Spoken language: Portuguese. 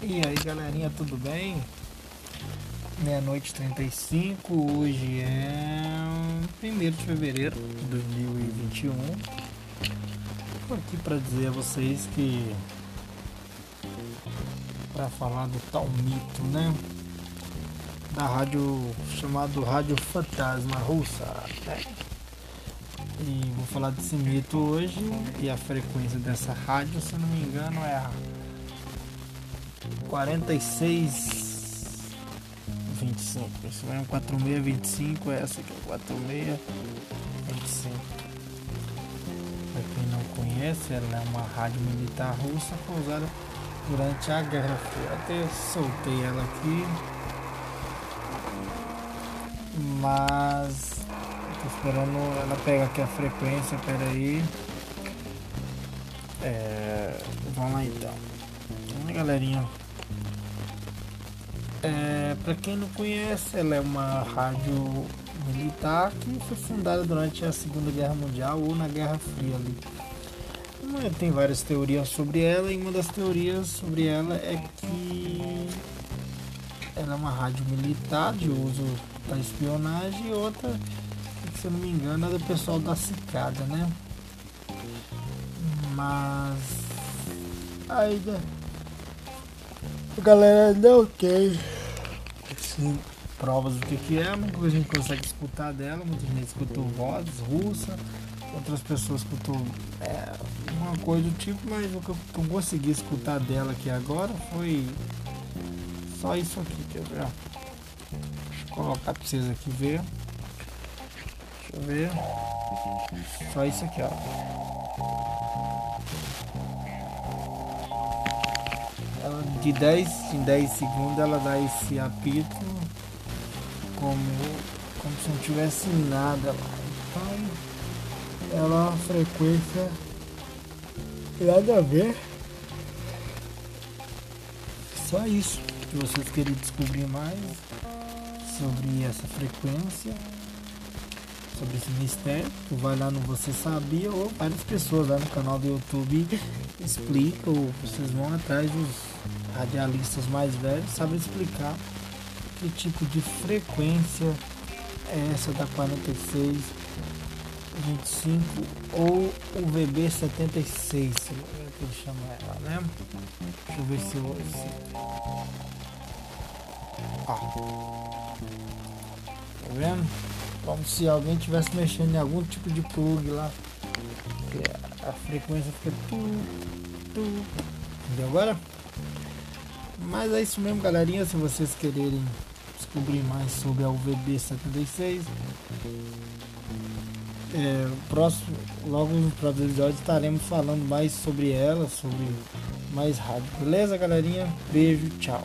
E aí galerinha, tudo bem? Meia-noite 35, hoje é 1 de fevereiro de 2021. Estou aqui para dizer a vocês que. para falar do tal mito, né? Da rádio. chamado Rádio Fantasma Russa. E vou falar desse mito hoje e a frequência dessa rádio, se não me engano, é a 4625. Esse vai um 4625, essa aqui é 4625. Para quem não conhece, ela é uma rádio militar russa usada durante a Guerra. Até soltei ela aqui. Mas tô esperando ela pegar aqui a frequência, pera aí. É, vamos lá então. Vamos galerinha. É, para quem não conhece, ela é uma rádio militar que foi fundada durante a Segunda Guerra Mundial ou na Guerra Fria ali. Tem várias teorias sobre ela e uma das teorias sobre ela é que ela é uma rádio militar de uso para espionagem e outra, se eu não me engano, é do pessoal da Cicada, né? Mas ainda a galera não tem assim, provas do que, que é, mas a gente consegue escutar dela, muita gente escutou vozes russa, outras pessoas escutou é, uma coisa do tipo, mas o que eu consegui escutar dela aqui agora foi só isso aqui, quer ver? Deixa eu colocar pra vocês aqui ver. Deixa eu ver. Só isso aqui, ó. ela de 10 em 10 segundos ela dá esse apito como, como se não tivesse nada lá. Então ela é uma frequência nada a ver. Só isso. Se vocês querem descobrir mais sobre essa frequência, sobre esse mistério, tu vai lá no Você Sabia ou várias pessoas lá no canal do YouTube explicam, vocês vão atrás dos radialistas mais velhos, sabem explicar que tipo de frequência é essa da 46 25 ou o VB76, que ele chama ela, né? Deixa eu ver se eu. Se... Ah. Tá vendo? Como se alguém tivesse mexendo em algum tipo de plug lá. A frequência fica tu, tu. Entendeu agora? Mas é isso mesmo, galerinha. Se vocês quererem descobrir mais sobre a UVB 76, é, próximo, logo no próximo episódio estaremos falando mais sobre ela, sobre mais rádio. Beleza, galerinha? Beijo, tchau.